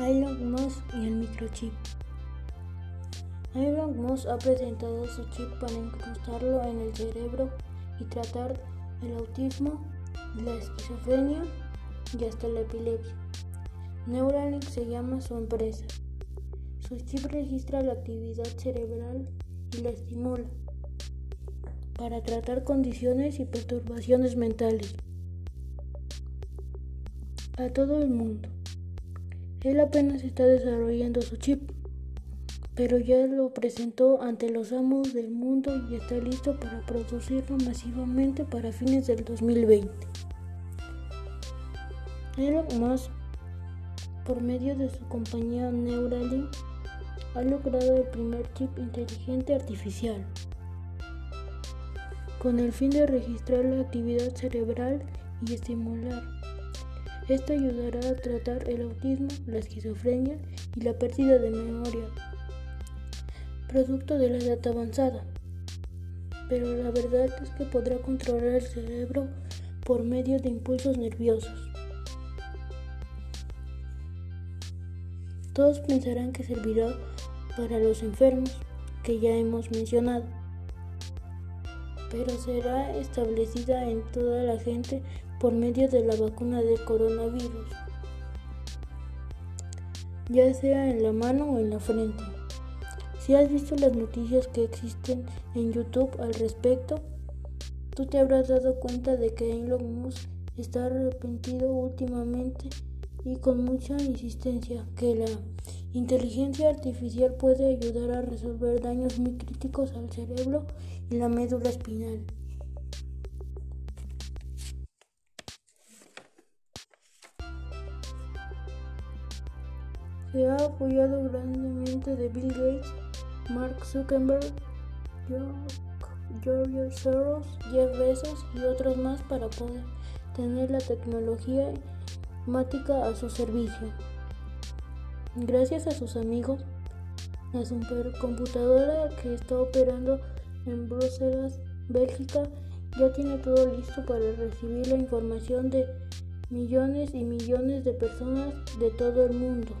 Elon Musk y el microchip. Elon Musk ha presentado su chip para incrustarlo en el cerebro y tratar el autismo, la esquizofrenia y hasta la epilepsia. Neuralink se llama su empresa. Su chip registra la actividad cerebral y la estimula para tratar condiciones y perturbaciones mentales a todo el mundo. Él apenas está desarrollando su chip, pero ya lo presentó ante los amos del mundo y está listo para producirlo masivamente para fines del 2020. Elon Musk, por medio de su compañía Neuralink, ha logrado el primer chip inteligente artificial, con el fin de registrar la actividad cerebral y estimular esto ayudará a tratar el autismo, la esquizofrenia y la pérdida de memoria, producto de la edad avanzada. Pero la verdad es que podrá controlar el cerebro por medio de impulsos nerviosos. Todos pensarán que servirá para los enfermos que ya hemos mencionado, pero será establecida en toda la gente por medio de la vacuna del coronavirus, ya sea en la mano o en la frente. Si has visto las noticias que existen en YouTube al respecto, tú te habrás dado cuenta de que Elon Musk está arrepentido últimamente y con mucha insistencia que la inteligencia artificial puede ayudar a resolver daños muy críticos al cerebro y la médula espinal. Se ha apoyado grandemente de Bill Gates, Mark Zuckerberg, George Soros, Jeff Bezos y otros más para poder tener la tecnología a su servicio. Gracias a sus amigos, la supercomputadora que está operando en Bruselas, Bélgica, ya tiene todo listo para recibir la información de millones y millones de personas de todo el mundo.